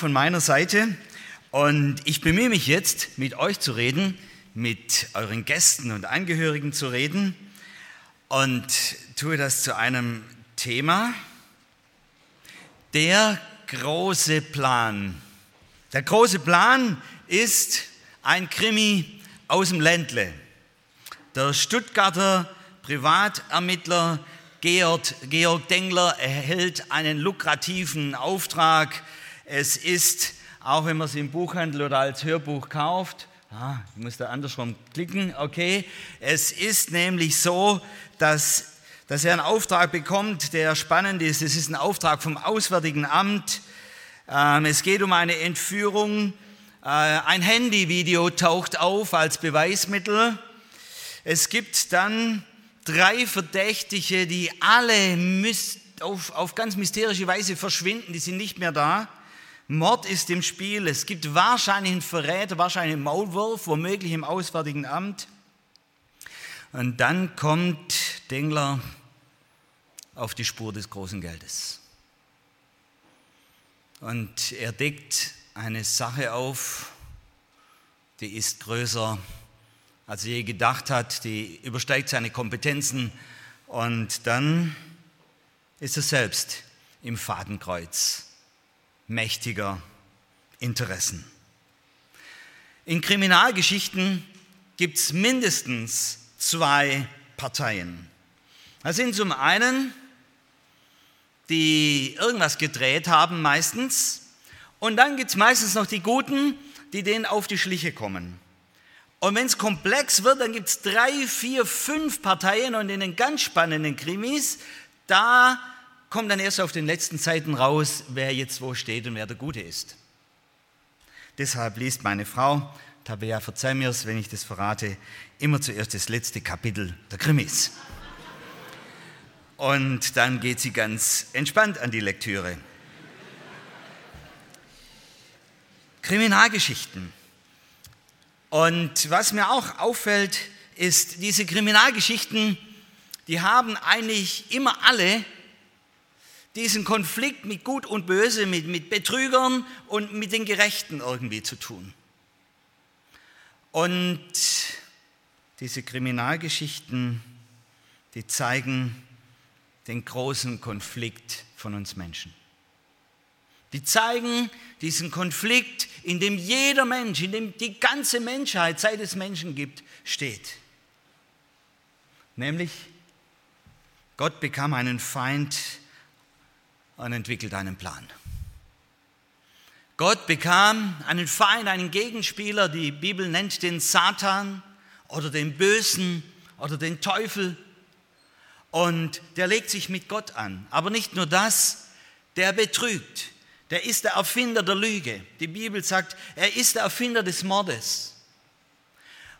Von meiner Seite. Und ich bemühe mich jetzt, mit euch zu reden, mit euren Gästen und Angehörigen zu reden und tue das zu einem Thema, der große Plan. Der große Plan ist ein Krimi aus dem Ländle. Der Stuttgarter Privatermittler Georg, Georg Dengler erhält einen lukrativen Auftrag. Es ist, auch wenn man es im Buchhandel oder als Hörbuch kauft, ah, ich muss da andersrum klicken, okay, es ist nämlich so, dass, dass er einen Auftrag bekommt, der spannend ist. Es ist ein Auftrag vom Auswärtigen Amt. Ähm, es geht um eine Entführung. Äh, ein Handyvideo taucht auf als Beweismittel. Es gibt dann drei Verdächtige, die alle auf, auf ganz mysterische Weise verschwinden, die sind nicht mehr da. Mord ist im Spiel, es gibt wahrscheinlich einen Verräter, wahrscheinlich einen Maulwurf, womöglich im Auswärtigen Amt. Und dann kommt Dengler auf die Spur des großen Geldes. Und er deckt eine Sache auf, die ist größer als er je gedacht hat, die übersteigt seine Kompetenzen und dann ist er selbst im Fadenkreuz mächtiger Interessen. In Kriminalgeschichten gibt es mindestens zwei Parteien. Das sind zum einen die irgendwas gedreht haben meistens und dann gibt es meistens noch die Guten, die denen auf die Schliche kommen. Und wenn es komplex wird, dann gibt es drei, vier, fünf Parteien und in den ganz spannenden Krimis, da kommt dann erst auf den letzten Seiten raus, wer jetzt wo steht und wer der Gute ist. Deshalb liest meine Frau, Tabea, verzeih mir's, wenn ich das verrate, immer zuerst das letzte Kapitel der Krimis. Und dann geht sie ganz entspannt an die Lektüre. Kriminalgeschichten. Und was mir auch auffällt, ist, diese Kriminalgeschichten, die haben eigentlich immer alle diesen Konflikt mit Gut und Böse, mit, mit Betrügern und mit den Gerechten irgendwie zu tun. Und diese Kriminalgeschichten, die zeigen den großen Konflikt von uns Menschen. Die zeigen diesen Konflikt, in dem jeder Mensch, in dem die ganze Menschheit, seit es Menschen gibt, steht. Nämlich, Gott bekam einen Feind und entwickelt einen Plan. Gott bekam einen Feind, einen Gegenspieler, die Bibel nennt den Satan oder den Bösen oder den Teufel. Und der legt sich mit Gott an. Aber nicht nur das, der betrügt, der ist der Erfinder der Lüge. Die Bibel sagt, er ist der Erfinder des Mordes.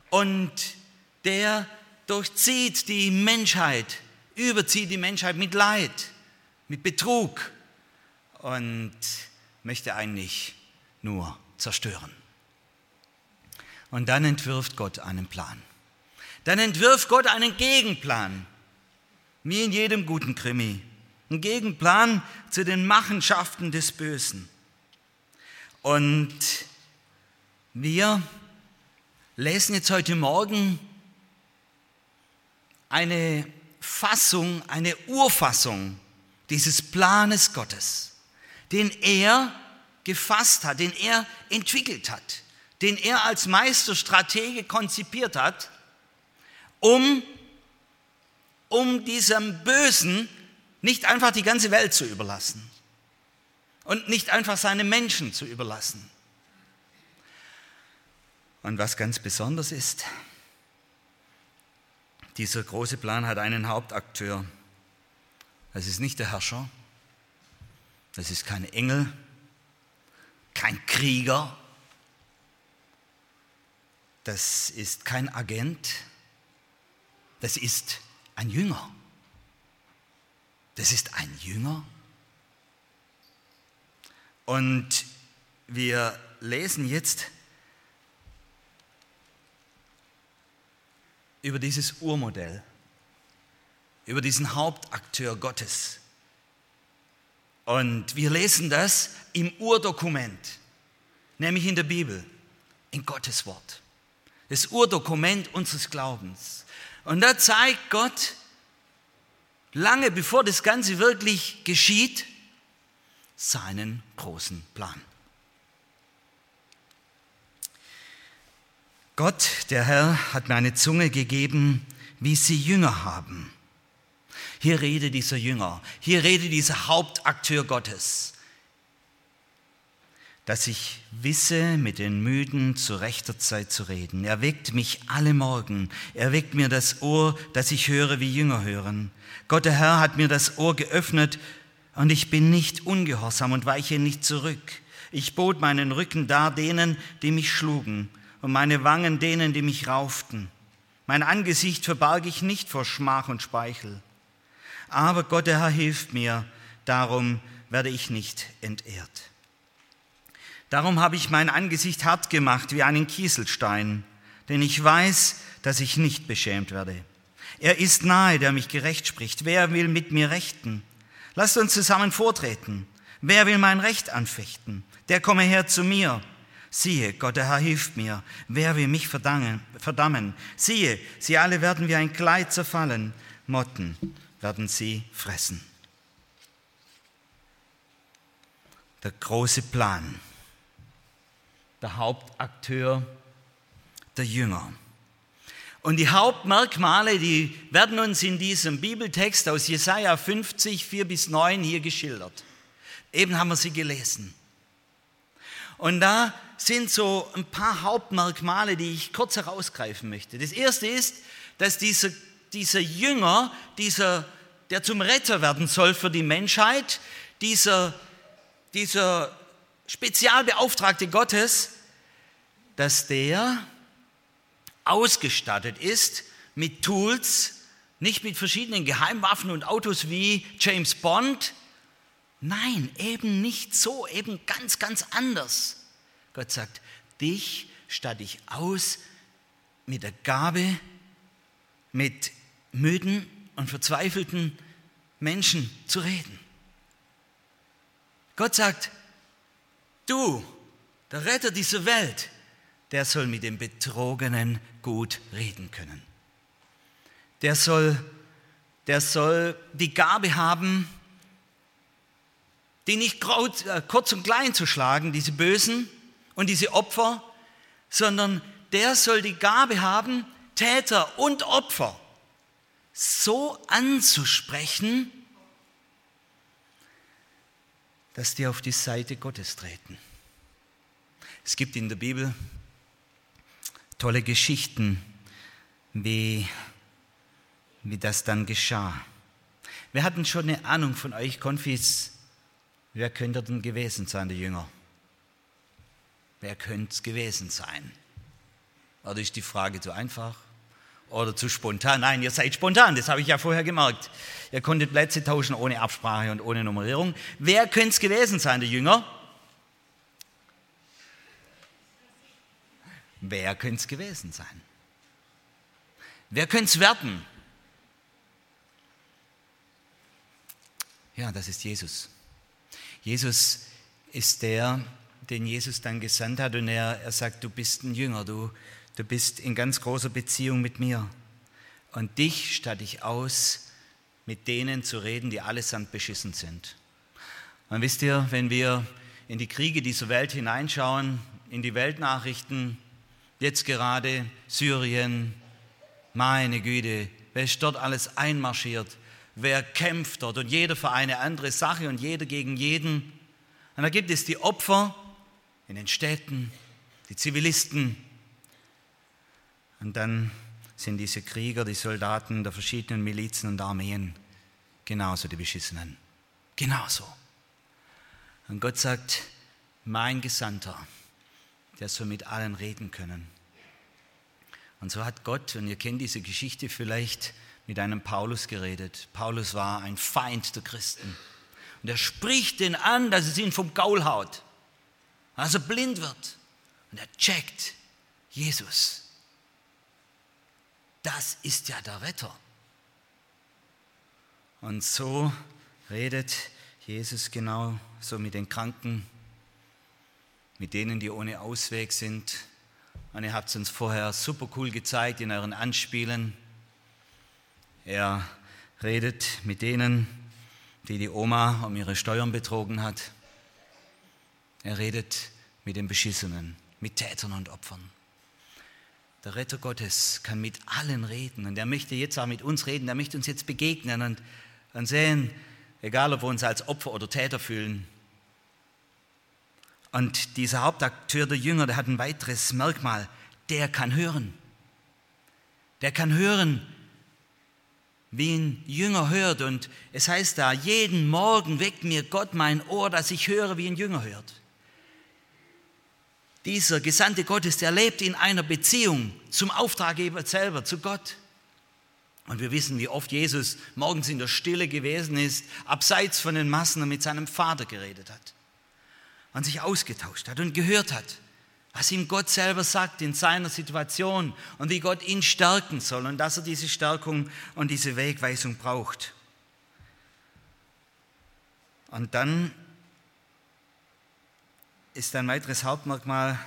Und der durchzieht die Menschheit, überzieht die Menschheit mit Leid, mit Betrug und möchte eigentlich nur zerstören. Und dann entwirft Gott einen Plan. Dann entwirft Gott einen Gegenplan, wie in jedem guten Krimi ein Gegenplan zu den Machenschaften des Bösen. Und wir lesen jetzt heute Morgen eine Fassung, eine Urfassung dieses Planes Gottes, den er gefasst hat, den er entwickelt hat, den er als Meisterstratege konzipiert hat, um, um diesem Bösen nicht einfach die ganze Welt zu überlassen und nicht einfach seine Menschen zu überlassen. Und was ganz besonders ist, dieser große Plan hat einen Hauptakteur. Es ist nicht der Herrscher, Das ist kein Engel, kein Krieger, das ist kein Agent, das ist ein Jünger. Das ist ein Jünger. Und wir lesen jetzt über dieses Urmodell, über diesen Hauptakteur Gottes. Und wir lesen das im Urdokument, nämlich in der Bibel, in Gottes Wort. Das Urdokument unseres Glaubens. Und da zeigt Gott, lange bevor das Ganze wirklich geschieht, seinen großen Plan. Gott, der Herr, hat mir eine Zunge gegeben, wie sie Jünger haben. Hier rede dieser Jünger, hier rede dieser Hauptakteur Gottes, dass ich wisse, mit den Müden zu rechter Zeit zu reden. Er weckt mich alle Morgen, er weckt mir das Ohr, dass ich höre, wie Jünger hören. Gott, der Herr, hat mir das Ohr geöffnet und ich bin nicht ungehorsam und weiche nicht zurück. Ich bot meinen Rücken dar denen, die mich schlugen und meine Wangen denen, die mich rauften. Mein Angesicht verbarg ich nicht vor Schmach und Speichel. Aber Gott, der Herr, hilft mir, darum werde ich nicht entehrt. Darum habe ich mein Angesicht hart gemacht wie einen Kieselstein, denn ich weiß, dass ich nicht beschämt werde. Er ist nahe, der mich gerecht spricht. Wer will mit mir rechten? Lasst uns zusammen vortreten. Wer will mein Recht anfechten? Der komme her zu mir. Siehe, Gott der Herr hilft mir. Wer will mich verdammen? Siehe, sie alle werden wie ein Kleid zerfallen. Motten werden sie fressen. Der große Plan. Der Hauptakteur, der Jünger. Und die Hauptmerkmale, die werden uns in diesem Bibeltext aus Jesaja 50, 4 bis 9 hier geschildert. Eben haben wir sie gelesen. Und da sind so ein paar Hauptmerkmale, die ich kurz herausgreifen möchte. Das erste ist, dass dieser, dieser Jünger, dieser, der zum Retter werden soll für die Menschheit, dieser, dieser Spezialbeauftragte Gottes, dass der ausgestattet ist mit Tools, nicht mit verschiedenen Geheimwaffen und Autos wie James Bond, Nein, eben nicht so, eben ganz, ganz anders. Gott sagt, dich statte ich aus mit der Gabe, mit müden und verzweifelten Menschen zu reden. Gott sagt, du, der Retter dieser Welt, der soll mit dem Betrogenen gut reden können. Der soll, der soll die Gabe haben, die nicht äh, kurz und klein zu schlagen, diese Bösen und diese Opfer, sondern der soll die Gabe haben, Täter und Opfer so anzusprechen, dass die auf die Seite Gottes treten. Es gibt in der Bibel tolle Geschichten, wie, wie das dann geschah. Wir hatten schon eine Ahnung von euch, Konfis, Wer könnte denn gewesen sein, der Jünger? Wer könnte es gewesen sein? Oder ist die Frage zu einfach? Oder zu spontan? Nein, ihr seid spontan, das habe ich ja vorher gemerkt. Ihr konntet Plätze tauschen ohne Absprache und ohne Nummerierung. Wer könnte es gewesen sein, der Jünger? Wer könnte es gewesen sein? Wer könnte es werden? Ja, das ist Jesus. Jesus ist der, den Jesus dann gesandt hat und er, er sagt, du bist ein Jünger, du, du bist in ganz großer Beziehung mit mir. Und dich statte ich aus, mit denen zu reden, die allesamt beschissen sind. Und wisst ihr, wenn wir in die Kriege dieser Welt hineinschauen, in die Weltnachrichten, jetzt gerade Syrien, meine Güte, wer ist dort alles einmarschiert? wer kämpft dort und jeder für eine andere Sache und jeder gegen jeden. Und da gibt es die Opfer in den Städten, die Zivilisten. Und dann sind diese Krieger, die Soldaten der verschiedenen Milizen und Armeen genauso die Beschissenen. Genauso. Und Gott sagt, mein Gesandter, der soll mit allen reden können. Und so hat Gott, und ihr kennt diese Geschichte vielleicht, mit einem Paulus geredet. Paulus war ein Feind der Christen. Und er spricht den an, dass es ihn vom Gaul haut, dass er blind wird. Und er checkt, Jesus, das ist ja der Retter. Und so redet Jesus genau so mit den Kranken, mit denen, die ohne Ausweg sind. Und ihr habt es uns vorher super cool gezeigt in euren Anspielen. Er redet mit denen, die die Oma um ihre Steuern betrogen hat. Er redet mit den Beschissenen, mit Tätern und Opfern. Der Retter Gottes kann mit allen reden und er möchte jetzt auch mit uns reden, er möchte uns jetzt begegnen und, und sehen, egal ob wir uns als Opfer oder Täter fühlen. Und dieser Hauptakteur der Jünger, der hat ein weiteres Merkmal, der kann hören. Der kann hören, wie ein Jünger hört. Und es heißt da, jeden Morgen weckt mir Gott mein Ohr, dass ich höre, wie ein Jünger hört. Dieser Gesandte Gottes, der lebt in einer Beziehung zum Auftraggeber selber, zu Gott. Und wir wissen, wie oft Jesus morgens in der Stille gewesen ist, abseits von den Massen und mit seinem Vater geredet hat. Und sich ausgetauscht hat und gehört hat was ihm Gott selber sagt in seiner Situation und wie Gott ihn stärken soll und dass er diese Stärkung und diese Wegweisung braucht. Und dann ist ein weiteres Hauptmerkmal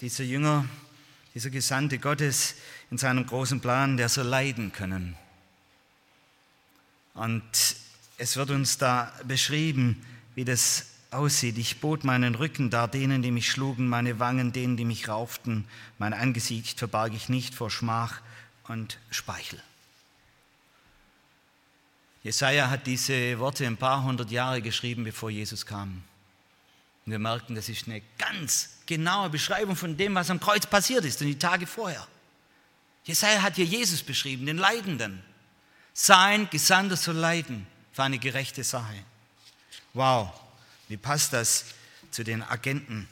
dieser Jünger, dieser Gesandte Gottes in seinem großen Plan, der soll leiden können. Und es wird uns da beschrieben, wie das aussieht. Ich bot meinen Rücken dar denen, die mich schlugen, meine Wangen denen, die mich rauften. Mein Angesicht verbarg ich nicht vor Schmach und Speichel. Jesaja hat diese Worte ein paar hundert Jahre geschrieben, bevor Jesus kam. Und wir merken, das ist eine ganz genaue Beschreibung von dem, was am Kreuz passiert ist und die Tage vorher. Jesaja hat hier Jesus beschrieben, den Leidenden. Sein Gesandter soll leiden für eine gerechte Sache. Wow. Wie passt das zu den Agenten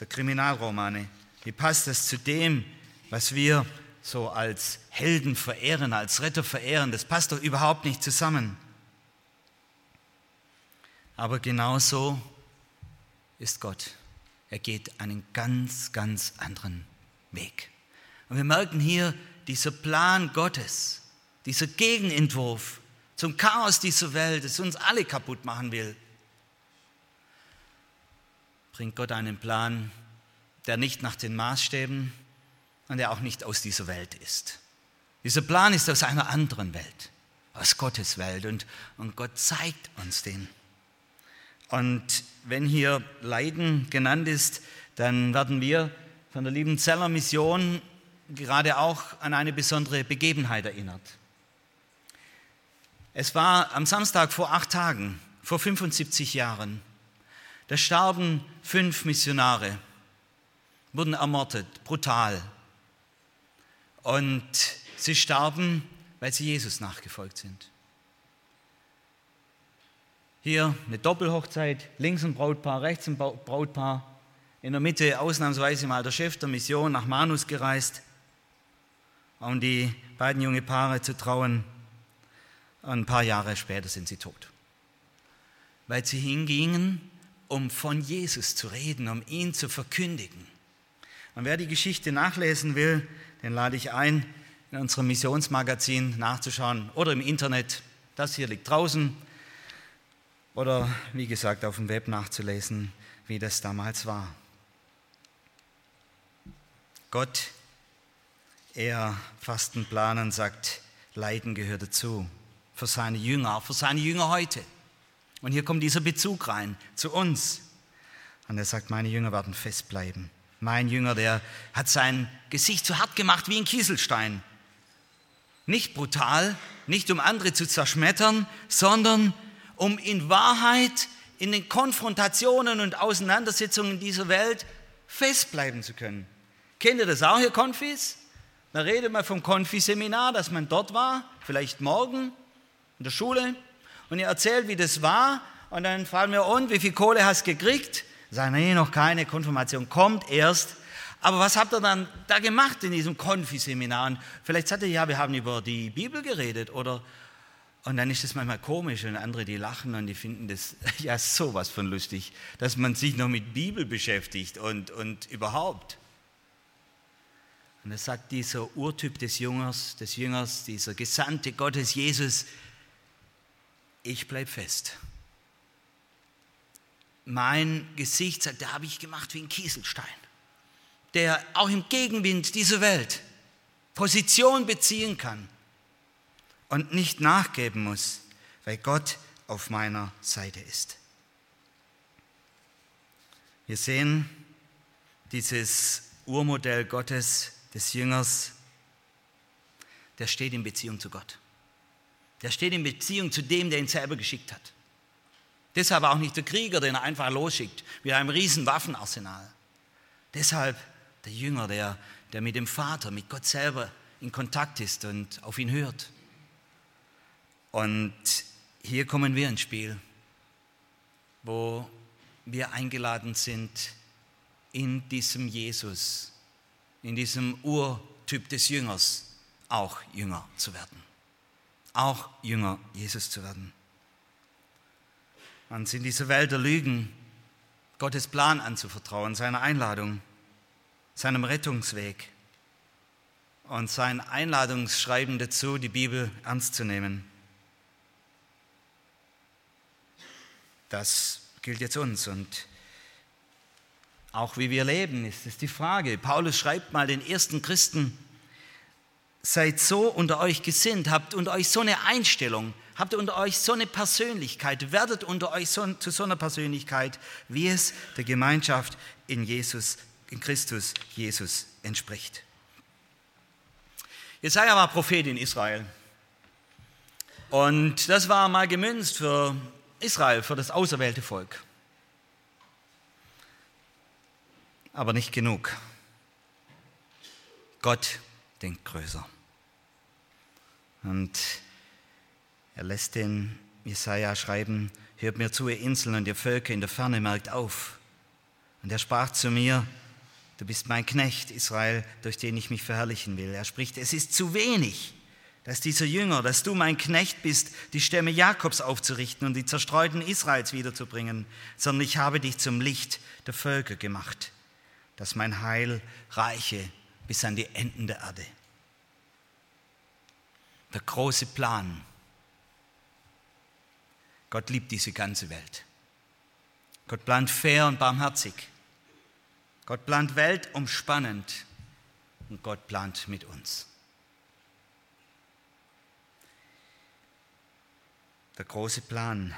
der Kriminalromane? Wie passt das zu dem, was wir so als Helden verehren, als Retter verehren? Das passt doch überhaupt nicht zusammen. Aber genauso ist Gott. Er geht einen ganz, ganz anderen Weg. Und wir merken hier dieser Plan Gottes, dieser Gegenentwurf zum Chaos dieser Welt, das uns alle kaputt machen will bringt Gott einen Plan, der nicht nach den Maßstäben und der auch nicht aus dieser Welt ist. Dieser Plan ist aus einer anderen Welt, aus Gottes Welt und, und Gott zeigt uns den. Und wenn hier Leiden genannt ist, dann werden wir von der lieben Zeller Mission gerade auch an eine besondere Begebenheit erinnert. Es war am Samstag vor acht Tagen, vor 75 Jahren, da starben fünf Missionare, wurden ermordet, brutal. Und sie starben, weil sie Jesus nachgefolgt sind. Hier eine Doppelhochzeit, links ein Brautpaar, rechts ein Brautpaar. In der Mitte ausnahmsweise mal der Chef der Mission nach Manus gereist, um die beiden junge Paare zu trauen. ein paar Jahre später sind sie tot. Weil sie hingingen um von Jesus zu reden, um ihn zu verkündigen. Und wer die Geschichte nachlesen will, den lade ich ein, in unserem Missionsmagazin nachzuschauen oder im Internet. Das hier liegt draußen. Oder wie gesagt, auf dem Web nachzulesen, wie das damals war. Gott, er fasst einen Plan und sagt, Leiden gehört dazu. Für seine Jünger, für seine Jünger heute. Und hier kommt dieser Bezug rein zu uns. Und er sagt, meine Jünger werden festbleiben. Mein Jünger, der hat sein Gesicht so hart gemacht wie ein Kieselstein. Nicht brutal, nicht um andere zu zerschmettern, sondern um in Wahrheit in den Konfrontationen und Auseinandersetzungen dieser Welt festbleiben zu können. Kennt ihr das auch, hier Konfis? Da redet man vom Konfiseminar, dass man dort war, vielleicht morgen in der Schule und ihr erzählt, wie das war. Und dann fragen wir, und wie viel Kohle hast du gekriegt? Sagen, nee, noch keine, Konfirmation kommt erst. Aber was habt ihr dann da gemacht in diesem Konfiseminar? Und vielleicht sagt ihr, ja, wir haben über die Bibel geredet oder und dann ist das manchmal komisch und andere, die lachen und die finden das ja sowas von lustig, dass man sich noch mit Bibel beschäftigt und, und überhaupt. Und das sagt dieser Urtyp des Jüngers, des Jüngers, dieser Gesandte Gottes, Jesus, ich bleibe fest. Mein Gesicht, sagt er, habe ich gemacht wie ein Kieselstein, der auch im Gegenwind dieser Welt Position beziehen kann und nicht nachgeben muss, weil Gott auf meiner Seite ist. Wir sehen dieses Urmodell Gottes, des Jüngers, der steht in Beziehung zu Gott. Der steht in Beziehung zu dem, der ihn selber geschickt hat. Deshalb auch nicht der Krieger, den er einfach losschickt, mit einem riesen Waffenarsenal. Deshalb der Jünger, der, der mit dem Vater, mit Gott selber in Kontakt ist und auf ihn hört. Und hier kommen wir ins Spiel, wo wir eingeladen sind, in diesem Jesus, in diesem Urtyp des Jüngers, auch Jünger zu werden. Auch Jünger Jesus zu werden. Und in dieser Welt der Lügen Gottes Plan anzuvertrauen, seiner Einladung, seinem Rettungsweg und sein Einladungsschreiben dazu, die Bibel ernst zu nehmen. Das gilt jetzt uns und auch wie wir leben, ist es die Frage. Paulus schreibt mal den ersten Christen, seid so unter euch gesinnt, habt unter euch so eine Einstellung, habt unter euch so eine Persönlichkeit, werdet unter euch so, zu so einer Persönlichkeit, wie es der Gemeinschaft in Jesus, in Christus Jesus entspricht. Jesaja war Prophet in Israel. Und das war mal gemünzt für Israel, für das auserwählte Volk. Aber nicht genug. Gott denkt größer. Und er lässt den Jesaja schreiben: Hört mir zu, ihr Inseln und ihr Völker in der Ferne, merkt auf. Und er sprach zu mir: Du bist mein Knecht, Israel, durch den ich mich verherrlichen will. Er spricht: Es ist zu wenig dass dieser Jünger, dass du mein Knecht bist, die Stämme Jakobs aufzurichten und die zerstreuten Israels wiederzubringen, sondern ich habe dich zum Licht der Völker gemacht, dass mein Heil reiche bis an die Enden der Erde. Der große Plan. Gott liebt diese ganze Welt. Gott plant fair und barmherzig. Gott plant weltumspannend und Gott plant mit uns. Der große Plan.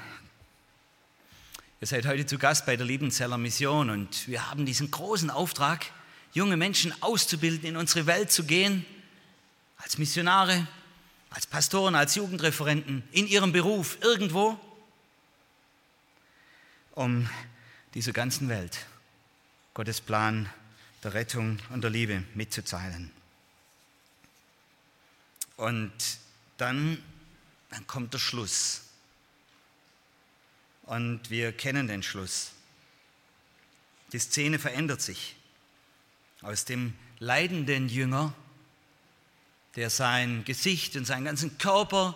Ihr seid heute zu Gast bei der Liebenzeller Mission und wir haben diesen großen Auftrag, junge Menschen auszubilden, in unsere Welt zu gehen, als Missionare, als Pastoren, als Jugendreferenten, in ihrem Beruf, irgendwo, um dieser ganzen Welt Gottes Plan der Rettung und der Liebe mitzuteilen. Und dann, dann kommt der Schluss. Und wir kennen den Schluss. Die Szene verändert sich. Aus dem leidenden Jünger, der sein Gesicht und seinen ganzen Körper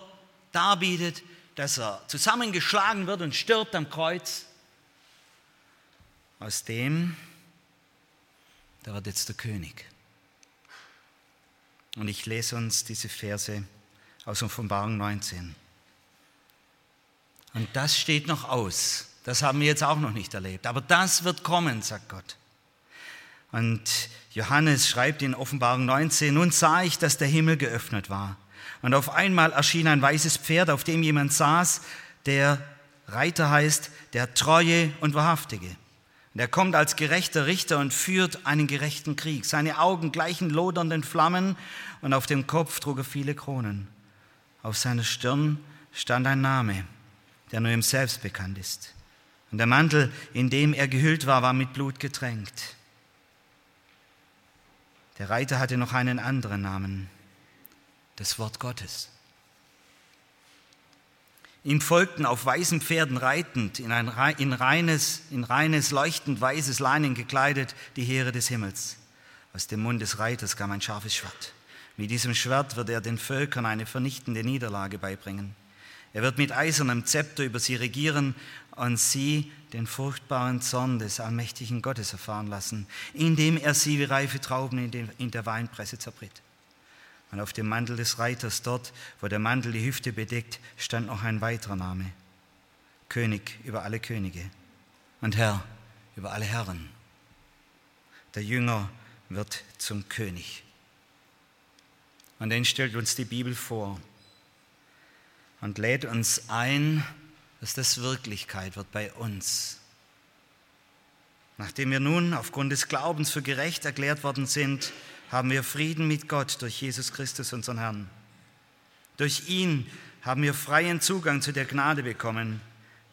darbietet, dass er zusammengeschlagen wird und stirbt am Kreuz, aus dem, der wird jetzt der König. Und ich lese uns diese Verse aus Offenbarung 19. Und das steht noch aus. Das haben wir jetzt auch noch nicht erlebt. Aber das wird kommen, sagt Gott. Und Johannes schreibt in Offenbarung 19, nun sah ich, dass der Himmel geöffnet war. Und auf einmal erschien ein weißes Pferd, auf dem jemand saß, der Reiter heißt, der Treue und Wahrhaftige. Und er kommt als gerechter Richter und führt einen gerechten Krieg. Seine Augen gleichen lodernden Flammen und auf dem Kopf trug er viele Kronen. Auf seiner Stirn stand ein Name, der nur ihm selbst bekannt ist. Und der Mantel, in dem er gehüllt war, war mit Blut getränkt. Der Reiter hatte noch einen anderen Namen, das Wort Gottes. Ihm folgten auf weißen Pferden reitend, in ein in reines, in reines, leuchtend weißes Leinen gekleidet, die Heere des Himmels. Aus dem Mund des Reiters kam ein scharfes Schwert. Mit diesem Schwert wird er den Völkern eine vernichtende Niederlage beibringen. Er wird mit eisernem Zepter über sie regieren und sie den furchtbaren Zorn des allmächtigen Gottes erfahren lassen, indem er sie wie reife Trauben in der Weinpresse zerbritt. Und auf dem Mantel des Reiters dort, wo der Mantel die Hüfte bedeckt, stand noch ein weiterer Name. König über alle Könige und Herr über alle Herren. Der Jünger wird zum König. Und den stellt uns die Bibel vor und lädt uns ein, dass das Wirklichkeit wird bei uns. Nachdem wir nun aufgrund des Glaubens für gerecht erklärt worden sind, haben wir Frieden mit Gott durch Jesus Christus, unseren Herrn. Durch ihn haben wir freien Zugang zu der Gnade bekommen,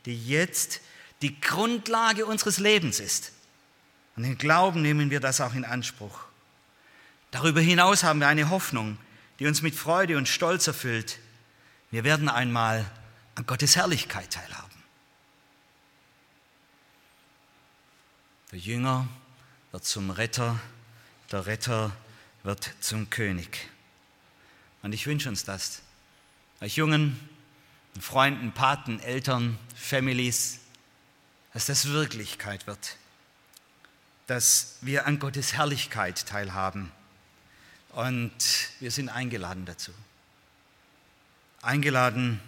die jetzt die Grundlage unseres Lebens ist. Und im Glauben nehmen wir das auch in Anspruch. Darüber hinaus haben wir eine Hoffnung, die uns mit Freude und Stolz erfüllt. Wir werden einmal an Gottes Herrlichkeit teilhaben. Der Jünger wird zum Retter, der Retter wird zum König. Und ich wünsche uns das. Euch Jungen, Freunden, Paten, Eltern, Families, dass das Wirklichkeit wird. Dass wir an Gottes Herrlichkeit teilhaben. Und wir sind eingeladen dazu. Eingeladen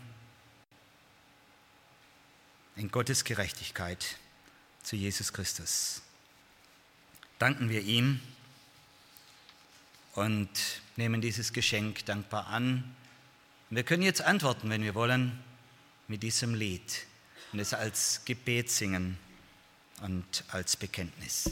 in Gottes Gerechtigkeit zu Jesus Christus. Danken wir ihm und nehmen dieses Geschenk dankbar an. wir können jetzt antworten, wenn wir wollen, mit diesem Lied und es als Gebet singen und als Bekenntnis.